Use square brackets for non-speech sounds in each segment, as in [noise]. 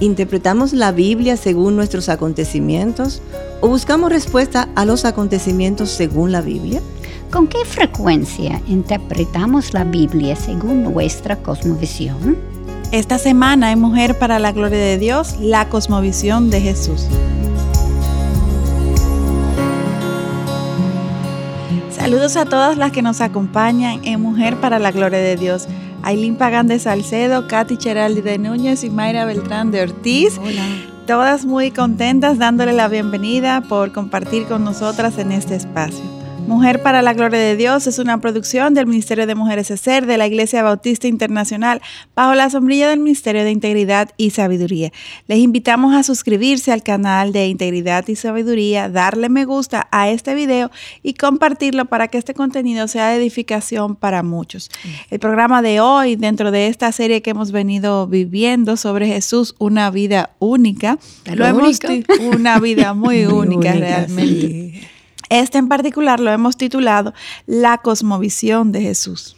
¿Interpretamos la Biblia según nuestros acontecimientos o buscamos respuesta a los acontecimientos según la Biblia? ¿Con qué frecuencia interpretamos la Biblia según nuestra cosmovisión? Esta semana en Mujer para la Gloria de Dios, la cosmovisión de Jesús. Saludos a todas las que nos acompañan en Mujer para la Gloria de Dios. Aileen Pagán de Salcedo, Katy Cheraldi de Núñez y Mayra Beltrán de Ortiz. Hola. Todas muy contentas dándole la bienvenida por compartir con nosotras en este espacio. Mujer para la Gloria de Dios es una producción del Ministerio de Mujeres ESER de la Iglesia Bautista Internacional bajo la sombrilla del Ministerio de Integridad y Sabiduría. Les invitamos a suscribirse al canal de Integridad y Sabiduría, darle me gusta a este video y compartirlo para que este contenido sea de edificación para muchos. El programa de hoy, dentro de esta serie que hemos venido viviendo sobre Jesús, una vida única, lo hemos una vida muy, [laughs] única, realmente. Sí. Este en particular lo hemos titulado La cosmovisión de Jesús.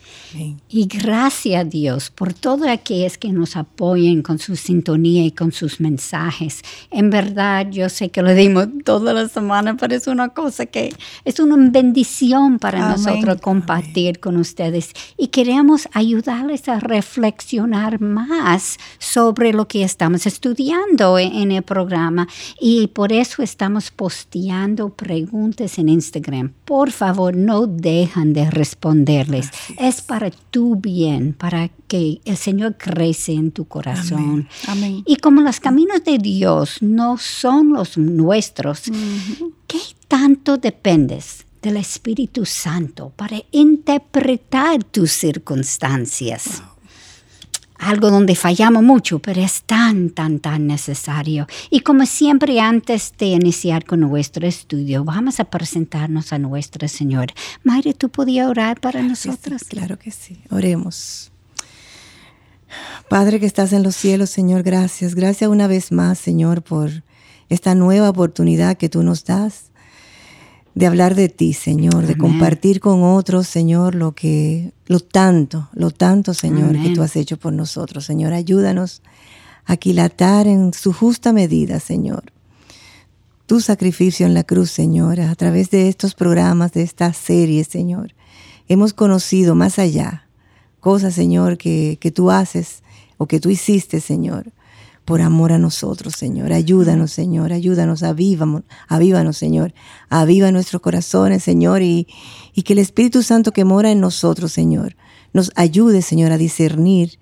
Y gracias a Dios por todos aquellos que nos apoyen con su sintonía y con sus mensajes. En verdad, yo sé que lo dimos toda la semana, pero es una cosa que es una bendición para Amén. nosotros compartir Amén. con ustedes. Y queremos ayudarles a reflexionar más sobre lo que estamos estudiando en el programa. Y por eso estamos posteando preguntas en Instagram. Por favor, no dejan de responderles. Es para tu bien, para que el Señor crece en tu corazón. Amén. Amén. Y como los caminos de Dios no son los nuestros, uh -huh. ¿qué tanto dependes del Espíritu Santo para interpretar tus circunstancias? Wow algo donde fallamos mucho, pero es tan, tan, tan necesario. Y como siempre, antes de iniciar con nuestro estudio, vamos a presentarnos a nuestro Señor. Mayre, ¿tú podías orar para claro nosotros? Sí, claro que sí. Oremos. Padre que estás en los cielos, Señor, gracias. Gracias una vez más, Señor, por esta nueva oportunidad que tú nos das de hablar de ti, Señor, Amén. de compartir con otros, Señor, lo que, lo tanto, lo tanto, Señor, Amén. que tú has hecho por nosotros. Señor, ayúdanos a aquilatar en su justa medida, Señor, tu sacrificio en la cruz, Señor, a través de estos programas, de esta serie, Señor. Hemos conocido más allá cosas, Señor, que, que tú haces o que tú hiciste, Señor por amor a nosotros, Señor. Ayúdanos, Señor, ayúdanos, avívanos, avívanos, Señor. Aviva nuestros corazones, Señor, y, y, que el Espíritu Santo que mora en nosotros, Señor, nos ayude, Señor, a discernir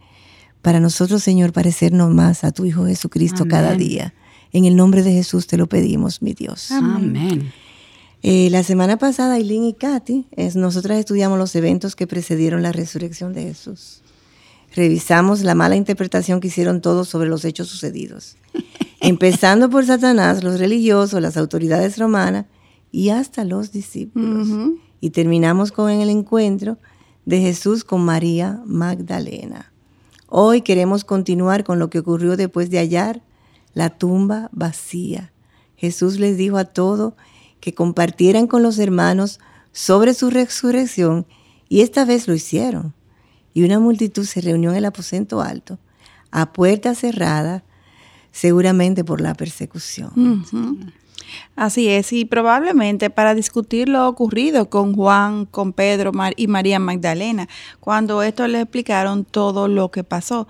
para nosotros, Señor, parecernos más a tu Hijo Jesucristo Amén. cada día. En el nombre de Jesús te lo pedimos, mi Dios. Amén. Eh, la semana pasada, Aileen y Katy, es, nosotras estudiamos los eventos que precedieron la resurrección de Jesús revisamos la mala interpretación que hicieron todos sobre los hechos sucedidos, [laughs] empezando por Satanás, los religiosos, las autoridades romanas y hasta los discípulos. Uh -huh. Y terminamos con el encuentro de Jesús con María Magdalena. Hoy queremos continuar con lo que ocurrió después de hallar la tumba vacía. Jesús les dijo a todos que compartieran con los hermanos sobre su resurrección y esta vez lo hicieron y una multitud se reunió en el aposento alto, a puerta cerrada, seguramente por la persecución. Así es, y probablemente para discutir lo ocurrido con Juan, con Pedro y María Magdalena, cuando estos le explicaron todo lo que pasó.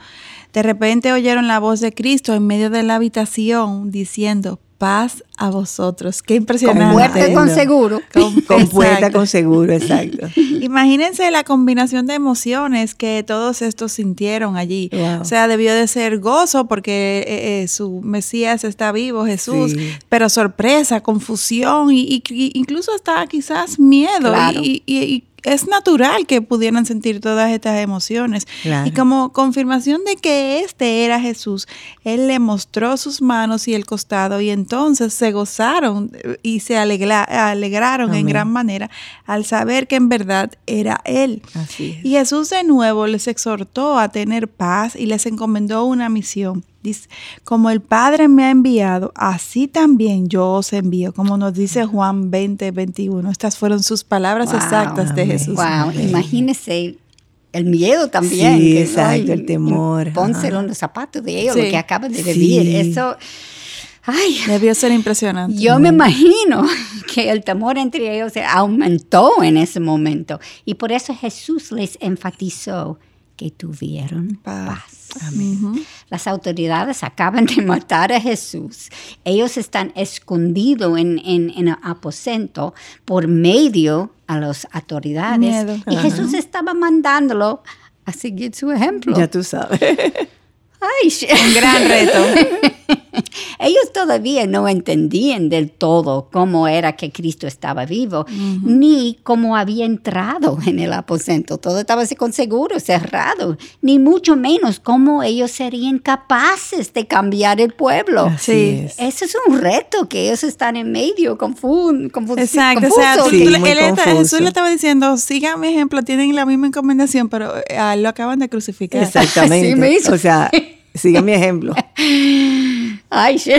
De repente oyeron la voz de Cristo en medio de la habitación diciendo, paz a vosotros. Qué impresionante. Con puerta con seguro. [laughs] Con, con puerta con seguro, exacto. [laughs] Imagínense la combinación de emociones que todos estos sintieron allí. Wow. O sea, debió de ser gozo porque eh, eh, su Mesías está vivo, Jesús, sí. pero sorpresa, confusión y, y, incluso hasta quizás miedo claro. y, y es natural que pudieran sentir todas estas emociones. Claro. Y como confirmación de que este era Jesús, Él le mostró sus manos y el costado y entonces se gozaron y se alegra, alegraron Amén. en gran manera al saber que en verdad era Él. Así es. Y Jesús de nuevo les exhortó a tener paz y les encomendó una misión. Dice, como el Padre me ha enviado, así también yo os envío, como nos dice Juan 20, 21. Estas fueron sus palabras wow, exactas de Jesús. Wow, imagínese el miedo también. Sí, que, exacto, ay, el temor. Pónselo en los zapatos de ellos, Sí. lo que acaban de Sí. vivir. Eso, ay, Debió ser impresionante. yo me imagino [laughs] que el temor entre ellos aumentó en ese momento. Y por eso Jesús les enfatizó que tuvieron Paz. paz. Ujú. Las autoridades acaban de matar a Jesús. Ellos están escondidos en, en, en el aposento por medio a las autoridades. Miedo. Y. Jesús estaba mandándolo a seguir su ejemplo. Ya tú sabes. Ay, Un gran reto. [laughs] [laughs] Ellos todavía no entendían del todo cómo era que Cristo estaba vivo, ni cómo había entrado [laughs] en el aposento. Todo estaba así con seguro, cerrado, ni mucho menos cómo ellos serían capaces de cambiar el pueblo. Así Sí. es. Ese es un reto que ellos están en medio, confun, confus- Exacto, o sea, confusos. tú- Sí, él está- confuso. Jesús le estaba diciendo, sigan mi ejemplo, tienen la misma encomendación, pero a él lo acaban de crucificar. Exactamente. Así me hizo. O sea, [laughs] sigue mi ejemplo. Ay, sí.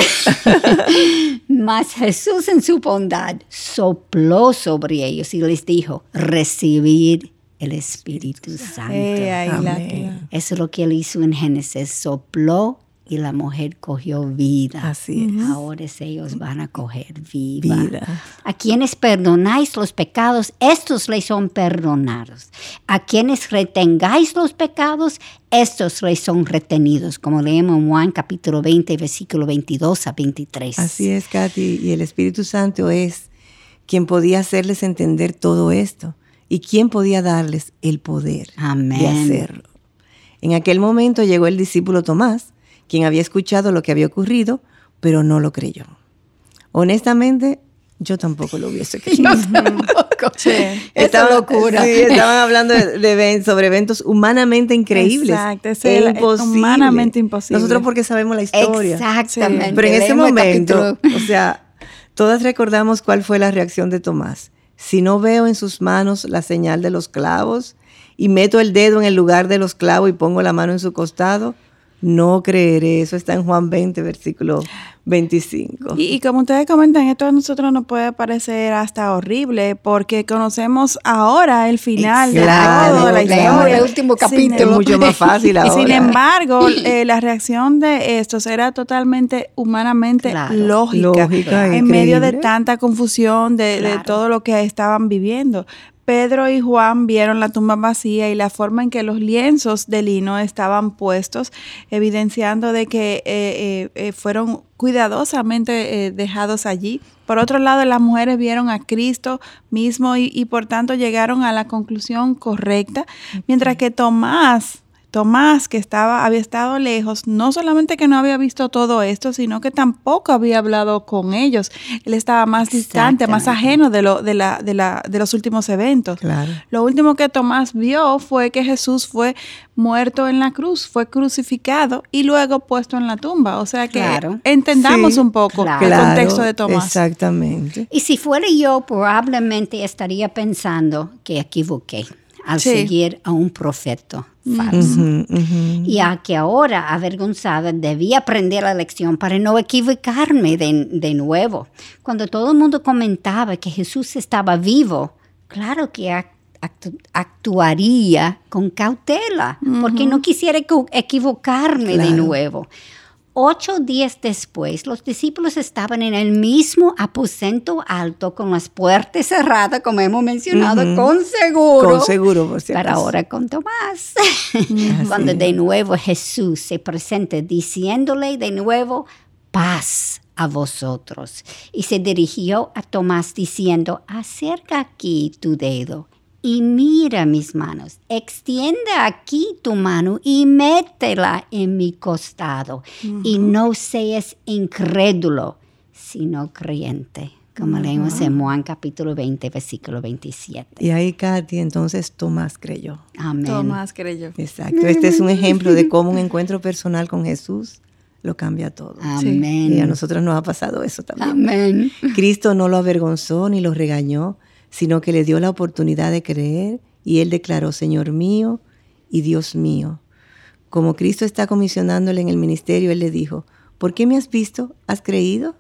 [laughs] Mas Jesús en su bondad sopló sobre ellos y les dijo, recibir el Espíritu Santo. Amén. Eso es lo que él hizo en Génesis, sopló y la mujer cogió vida. Así es. Ahora ellos van a coger vida. Vida. A quienes perdonáis los pecados, estos les son perdonados. A quienes retengáis los pecados, estos les son retenidos, como leemos en Juan capítulo 20, versículo 22 a 23. Así es, Katy. Y el Espíritu Santo es quien podía hacerles entender todo esto y quien podía darles el poder de Amén. hacerlo. En aquel momento llegó el discípulo Tomás, quien había escuchado lo que había ocurrido, pero no lo creyó. Honestamente, yo tampoco lo hubiese [laughs] creído. Yo tampoco. [laughs] Esa Estaban- locura. sí, estaban hablando de, de sobre eventos humanamente increíbles. Exacto, es el- humanamente imposible. Nosotros porque sabemos la historia. Exactamente. Pero en ese momento, o sea, todas recordamos cuál fue la reacción de Tomás. Si no veo en sus manos la señal de los clavos y meto el dedo en el lugar de los clavos y pongo la mano en su costado, no creeré. Eso está en Juan 20, versículo 25. Y, y como ustedes comentan, esto a nosotros nos puede parecer hasta horrible porque conocemos ahora el final Claro, de la historia. El último capítulo. es mucho más fácil [laughs] Y ahora. sin embargo, eh, la reacción de estos era totalmente humanamente Claro. lógica, Lógica, en medio de tanta confusión de, de todo lo que estaban viviendo. Pedro y Juan vieron la tumba vacía y la forma en que los lienzos de lino estaban puestos, evidenciando de que eh, eh, eh, fueron cuidadosamente eh, dejados allí. Por otro lado, las mujeres vieron a Cristo mismo y, y por tanto llegaron a la conclusión correcta, mientras que Tomás Tomás, que estaba, había estado lejos, no solamente que no había visto todo esto, sino que tampoco había hablado con ellos. Él estaba más distante, más ajeno de, lo, de, la, de, la, de los últimos eventos. Claro. Lo último que Tomás vio fue que Jesús fue muerto en la cruz, fue crucificado y luego puesto en la tumba. O sea que Claro. entendamos Sí, un poco claro. el contexto de Tomás. Exactamente. Y si fuera yo, probablemente estaría pensando que equivoqué al Sí. seguir a un profeta falso. Y a que ahora, avergonzada, debía aprender la lección para no equivocarme de, de nuevo. Cuando todo el mundo comentaba que Jesús estaba vivo, claro que ac- actu- actuaría con cautela, porque no quisiera equ- equivocarme de nuevo. Ocho días después, los discípulos estaban en el mismo aposento alto con las puertas cerradas, como hemos mencionado, con seguro. Con seguro, por si Pero ahora con Tomás. Cuando de nuevo Jesús se presenta diciéndole de nuevo, paz a vosotros. Y se dirigió a Tomás diciendo, acerca aquí tu dedo y mira mis manos. Extiende aquí tu mano y métela en mi costado. Y no seas incrédulo, sino creyente. Como leemos en Juan capítulo 20, versículo 27. Y ahí, Katy, entonces Tomás creyó. Amén. Tomás creyó. Exacto. Este es un ejemplo de cómo un encuentro personal con Jesús lo cambia todo. Amén. Y a nosotros nos ha pasado eso también. Amén. Cristo no lo avergonzó ni lo regañó, sino que le dio la oportunidad de creer y él declaró, Señor mío y Dios mío. Como Cristo está comisionándole en el ministerio, él le dijo, ¿por qué me has visto? ¿Has creído?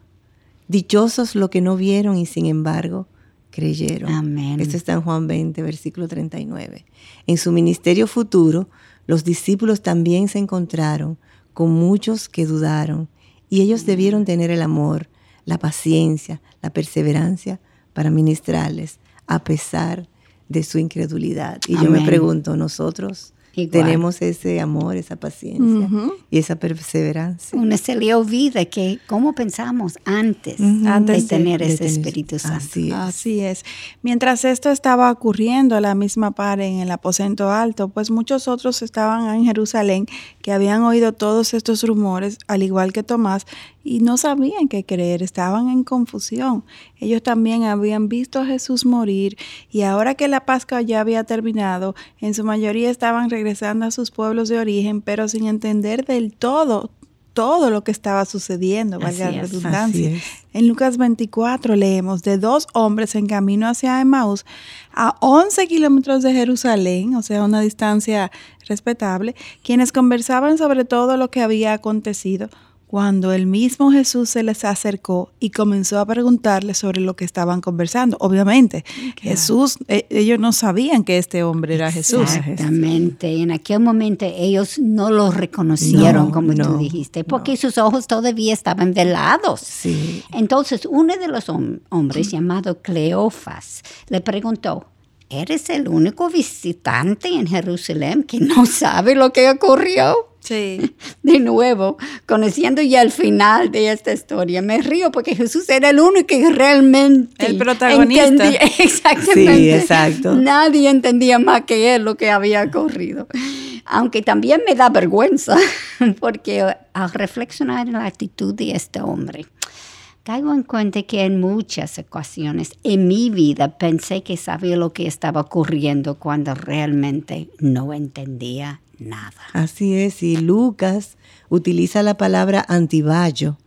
Dichosos los que no vieron y sin embargo creyeron. Amén. Esto está en Juan 20, versículo 39. En su ministerio futuro, los discípulos también se encontraron con muchos que dudaron y ellos debieron tener el amor, la paciencia, la perseverancia para ministrarles a pesar de su incredulidad. Y yo me pregunto, nosotros Igual. tenemos ese amor, esa paciencia y esa perseverancia. Uno se le olvida que cómo pensamos antes, Ujú. Antes de de- tener de ese tener- Espíritu Santo. Así es. Así es. Mientras esto estaba ocurriendo a la misma par en el aposento alto, pues muchos otros estaban en Jerusalén que habían oído todos estos rumores, al igual que Tomás, y no sabían qué creer, estaban en confusión. Ellos también habían visto a Jesús morir y ahora que la Pascua ya había terminado, en su mayoría estaban regresando a sus pueblos de origen, pero sin entender del todo todo lo que estaba sucediendo, valga Así la redundancia. es. En Lucas 24 leemos de dos hombres en camino hacia Emmaus a 11 kilómetros de Jerusalén, o sea, una distancia respetable, quienes conversaban sobre todo lo que había acontecido cuando el mismo Jesús se les acercó y comenzó a preguntarles sobre lo que estaban conversando. Obviamente, Jesús, eh, ellos no sabían que este hombre era Jesús. Exactamente. En aquel momento ellos no lo reconocieron, No, como tú dijiste, porque sus ojos todavía estaban velados. Sí. Entonces, uno de los hom- hombres llamado Cleofas le preguntó, ¿eres el único visitante en Jerusalén que no sabe lo que ocurrió? Sí. [laughs] De nuevo, conociendo ya el final de esta historia, me río porque Jesús era el único que realmente El protagonista. entendía- [laughs] Exactamente. Sí, exacto. Nadie entendía más que él lo que había ocurrido. Aunque también me da vergüenza [laughs] porque al reflexionar en la actitud de este hombre, caigo en cuenta que en muchas ocasiones en mi vida pensé que sabía lo que estaba ocurriendo cuando realmente no entendía nada. Así es, y Lucas utiliza la palabra antivallo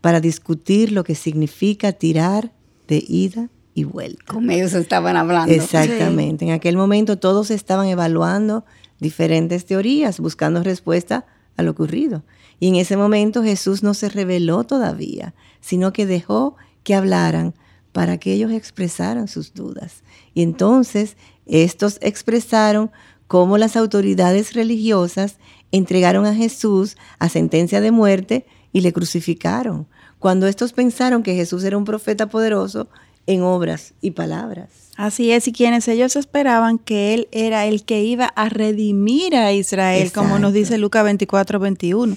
para discutir lo que significa tirar de ida y vuelta. Como ellos estaban hablando. Exactamente. En aquel momento todos estaban evaluando diferentes teorías, buscando respuesta a lo ocurrido. Y en ese momento Jesús no se reveló todavía, sino que dejó que hablaran para que ellos expresaran sus dudas. Y entonces estos expresaron cómo las autoridades religiosas entregaron a Jesús a sentencia de muerte y le crucificaron, cuando estos pensaron que Jesús era un profeta poderoso en obras y palabras. Así es, y quienes ellos esperaban que él era el que iba a redimir a Israel, como nos dice Lucas 24, 21.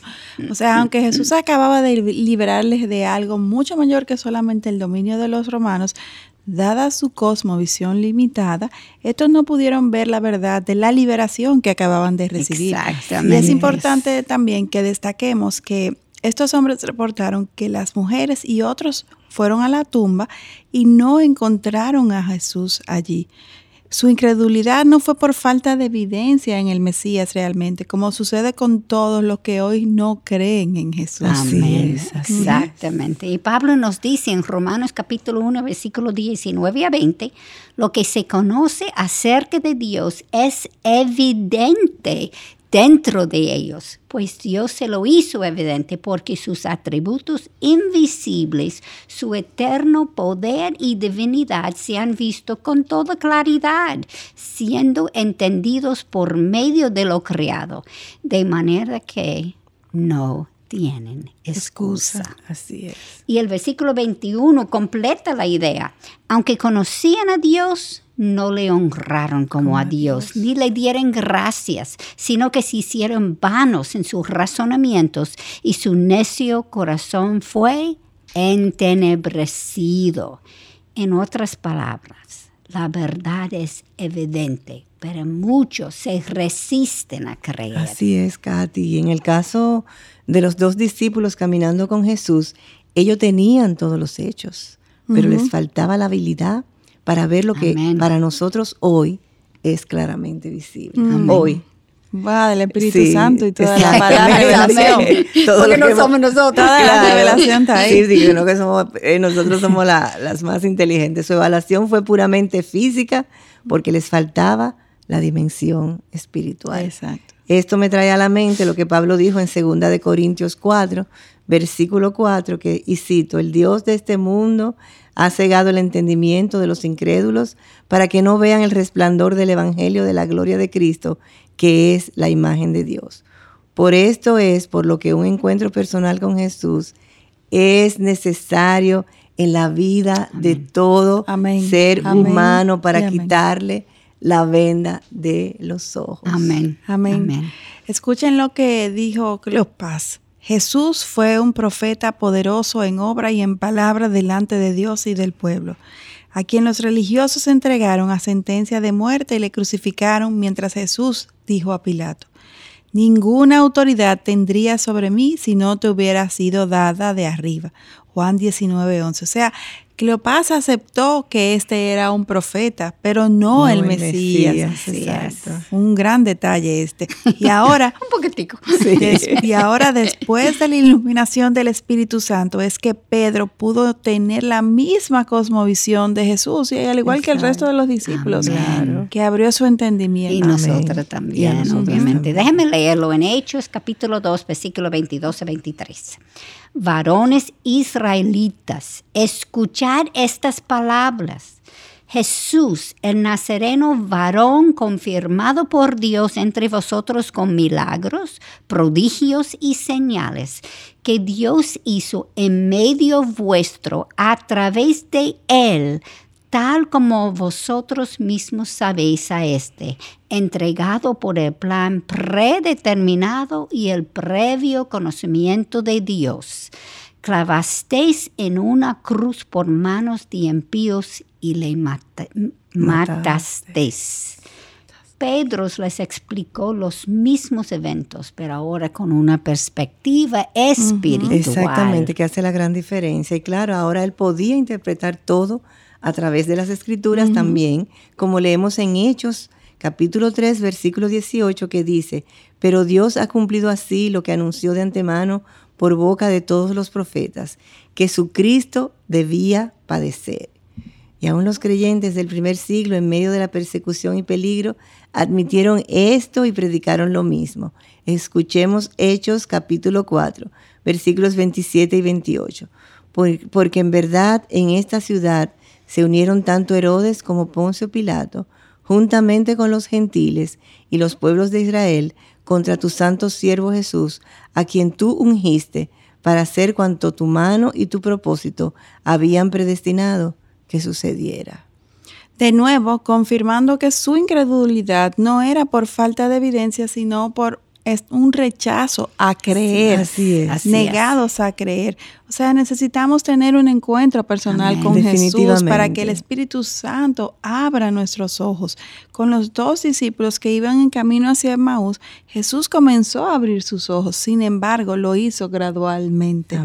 O sea, aunque Jesús acababa de liberarles de algo mucho mayor que solamente el dominio de los romanos, dada su cosmovisión limitada, estos no pudieron ver la verdad de la liberación que acababan de recibir. Y Exactamente. es importante también que destaquemos que estos hombres reportaron que las mujeres y otros fueron a la tumba y no encontraron a Jesús allí. Su incredulidad no fue por falta de evidencia en el Mesías realmente, como sucede con todos los que hoy no creen en Jesús. Así Amén. es, así Exactamente. Y Pablo nos dice en Romanos capítulo 1, versículo 19 a 20, lo que se conoce acerca de Dios es evidente dentro de ellos, pues Dios se lo hizo evidente porque sus atributos invisibles, su eterno poder y divinidad se han visto con toda claridad, siendo entendidos por medio de lo creado, de manera que no tienen excusa. Así es. Y el versículo 21 completa la idea. Aunque conocían a Dios, no le honraron como, a Dios, ni le dieron gracias, sino que se hicieron vanos en sus razonamientos y su necio corazón fue entenebrecido. En otras palabras, la verdad es evidente, pero muchos se resisten a creer. Así es, Katy. Y en el caso de los dos discípulos caminando con Jesús, ellos tenían todos los hechos, pero les faltaba la habilidad para ver lo que Amén. para nosotros hoy es claramente visible. Amén. Hoy. Va del Espíritu Sí, Santo y toda la palabra [laughs] revelación. Todo Porque lo no que somos nosotros. Toda la revelación está ahí. Sí, sí, no que somos, eh, nosotros somos la- las más inteligentes. Su evaluación fue puramente física porque les faltaba la dimensión espiritual. Exacto. Esto me trae a la mente lo que Pablo dijo en 2 de Corintios 4, versículo 4, que, y cito, el Dios de este mundo ha cegado el entendimiento de los incrédulos para que no vean el resplandor del Evangelio de la gloria de Cristo, que es la imagen de Dios. Por esto es por lo que un encuentro personal con Jesús es necesario en la vida de todo ser humano para quitarle la venda de los ojos. Amén. Amén. Escuchen lo que dijo Cleopas. Jesús fue un profeta poderoso en obra y en palabra delante de Dios y del pueblo, a quien los religiosos entregaron a sentencia de muerte y le crucificaron mientras Jesús dijo a Pilato, Ninguna autoridad tendría sobre mí si no te hubiera sido dada de arriba. Juan 19, 11. O sea, Cleopas aceptó que este era un profeta, pero no, el, Mesías. Un gran detalle este. Y [laughs] ahora, un poquitico. y ahora después de la iluminación del Espíritu Santo es que Pedro pudo tener la misma cosmovisión de Jesús y al igual que el resto de los discípulos, que abrió su entendimiento. Y nosotros también, obviamente. Déjenme leerlo en Hechos capítulo 2, versículo 22 a 23 varones israelitas, escuchad estas palabras. Jesús, el nazareno varón confirmado por Dios entre vosotros con milagros, prodigios y señales que Dios hizo en medio vuestro a través de él, tal como vosotros mismos sabéis a este, entregado por el plan predeterminado y el previo conocimiento de Dios. Clavasteis en una cruz por manos de impíos y le matasteis. Pedro les explicó los mismos eventos, pero ahora con una perspectiva espiritual. Exactamente, que hace la gran diferencia. Y claro, ahora él podía interpretar todo a través de las escrituras también, como leemos en Hechos capítulo 3, versículo 18, que dice, pero Dios ha cumplido así lo que anunció de antemano por boca de todos los profetas, que su Cristo debía padecer. Y aún los creyentes del primer siglo, en medio de la persecución y peligro, admitieron esto y predicaron lo mismo. Escuchemos Hechos capítulo 4, versículos 27 y 28. Porque en verdad en esta ciudad se unieron tanto Herodes como Poncio Pilato, juntamente con los gentiles y los pueblos de Israel, contra tu santo siervo Jesús, a quien tú ungiste para hacer cuanto tu mano y tu propósito habían predestinado que sucediera. De nuevo, confirmando que su incredulidad no era por falta de evidencia, sino por un rechazo a creer, así es, negados a creer. O sea, necesitamos tener un encuentro personal con Jesús para que el Espíritu Santo abra nuestros ojos. Con los dos discípulos que iban en camino hacia Maús, Jesús comenzó a abrir sus ojos. Sin embargo, lo hizo gradualmente.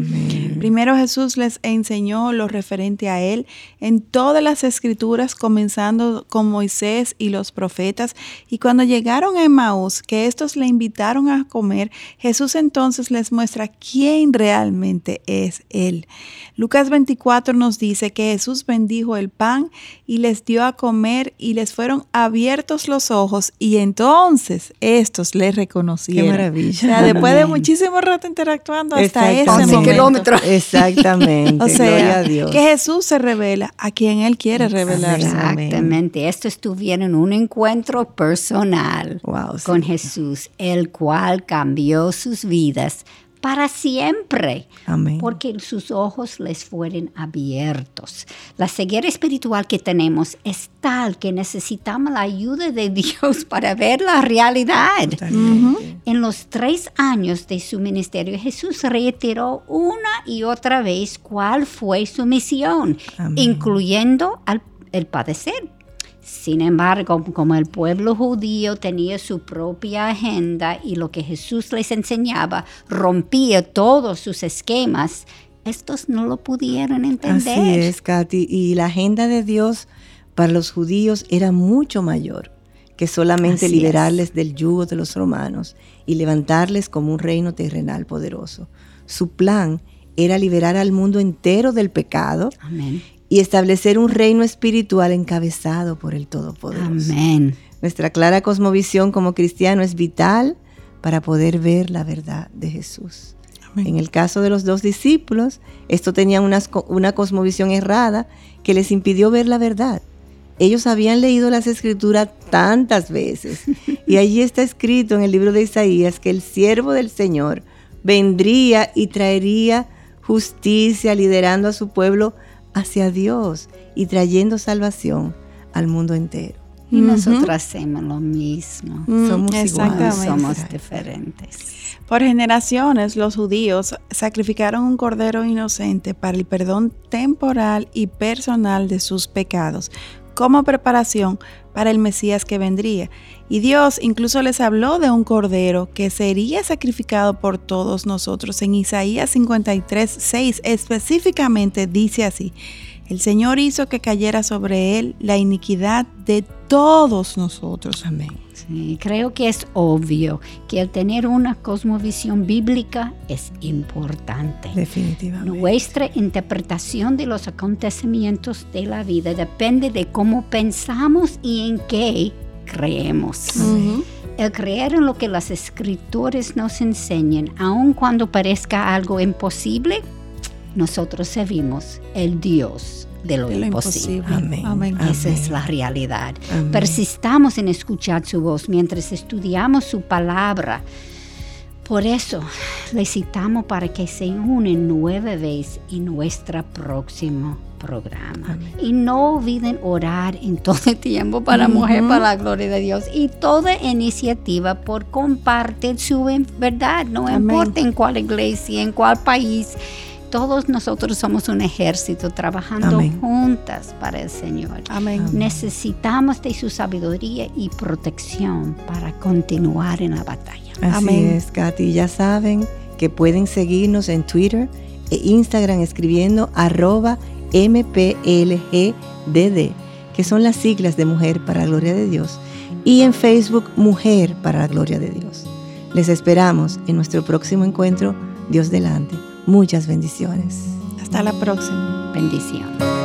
Primero Jesús les enseñó lo referente a Él en todas las escrituras, comenzando con Moisés y los profetas. Y cuando llegaron a Maús, que estos le invitaron a comer, Jesús entonces les muestra quién realmente es él. Lucas 24 nos dice que Jesús bendijo el pan y les dio a comer y les fueron abiertos los ojos y entonces estos le reconocieron. Qué maravilla. después de [laughs] muchísimo rato interactuando hasta ese momento. kilómetros. Exactamente. [laughs] o sea, que Jesús se revela a quien Él quiere revelarse. Exactamente. Estos tuvieron un encuentro personal con Jesús, el cual cambió sus vidas para siempre. Amén. Porque sus ojos les fueron abiertos. La ceguera espiritual que tenemos es tal que necesitamos la ayuda de Dios [laughs] para ver la realidad. En los tres años de su ministerio, Jesús reiteró una y otra vez cuál fue su misión, incluyendo el padecer sin embargo, como el pueblo judío tenía su propia agenda y lo que Jesús les enseñaba rompía todos sus esquemas, estos no lo pudieron entender. Así es, Katy. Y la agenda de Dios para los judíos era mucho mayor que solamente liberarles del yugo de los romanos y levantarles como un reino terrenal poderoso. Su plan era liberar al mundo entero del pecado Amén y establecer un reino espiritual encabezado por el Todopoderoso. Amén. Nuestra clara cosmovisión como cristiano es vital para poder ver la verdad de Jesús. En el caso de los dos discípulos, esto tenía una, una cosmovisión errada que les impidió ver la verdad. Ellos habían leído las escrituras tantas veces [laughs] y allí está escrito en el libro de Isaías que el siervo del Señor vendría y traería justicia liderando a su pueblo hacia Dios y trayendo salvación al mundo entero. Y nosotros hacemos lo mismo. Mm, somos iguales, somos diferentes. Por generaciones los judíos sacrificaron un cordero inocente para el perdón temporal y personal de sus pecados, como preparación para el Mesías que vendría. Y Dios incluso les habló de un cordero que sería sacrificado por todos nosotros. En Isaías 53, 6 específicamente dice así, el Señor hizo que cayera sobre él la iniquidad de todos nosotros. Amén. Sí, creo que es obvio que el tener una cosmovisión bíblica es importante. Definitivamente. Nuestra interpretación de los acontecimientos de la vida depende de cómo pensamos y en qué creemos. El creer en lo que las escritores nos enseñan, aun cuando parezca algo imposible, nosotros servimos el Dios de lo, imposible. Amén. Esa es la realidad. Persistamos en escuchar su voz mientras estudiamos su palabra. Por eso le citamos para que se unen nueve veces en nuestro próximo programa. Y no olviden orar en todo el tiempo para Mujer para la Gloria de Dios. Y toda iniciativa por compartir su verdad, no importa en cuál iglesia, en cuál país todos nosotros somos un ejército trabajando juntas para el Señor. Amén. Necesitamos de su sabiduría y protección para continuar en la batalla. Así es, Katy. Ya saben que pueden seguirnos en Twitter e Instagram escribiendo arroba MPLGDD, que son las siglas de Mujer para la Gloria de Dios, y en Facebook Mujer para la Gloria de Dios. Les esperamos en nuestro próximo encuentro, Dios delante. Muchas bendiciones. Hasta la próxima. Bendición.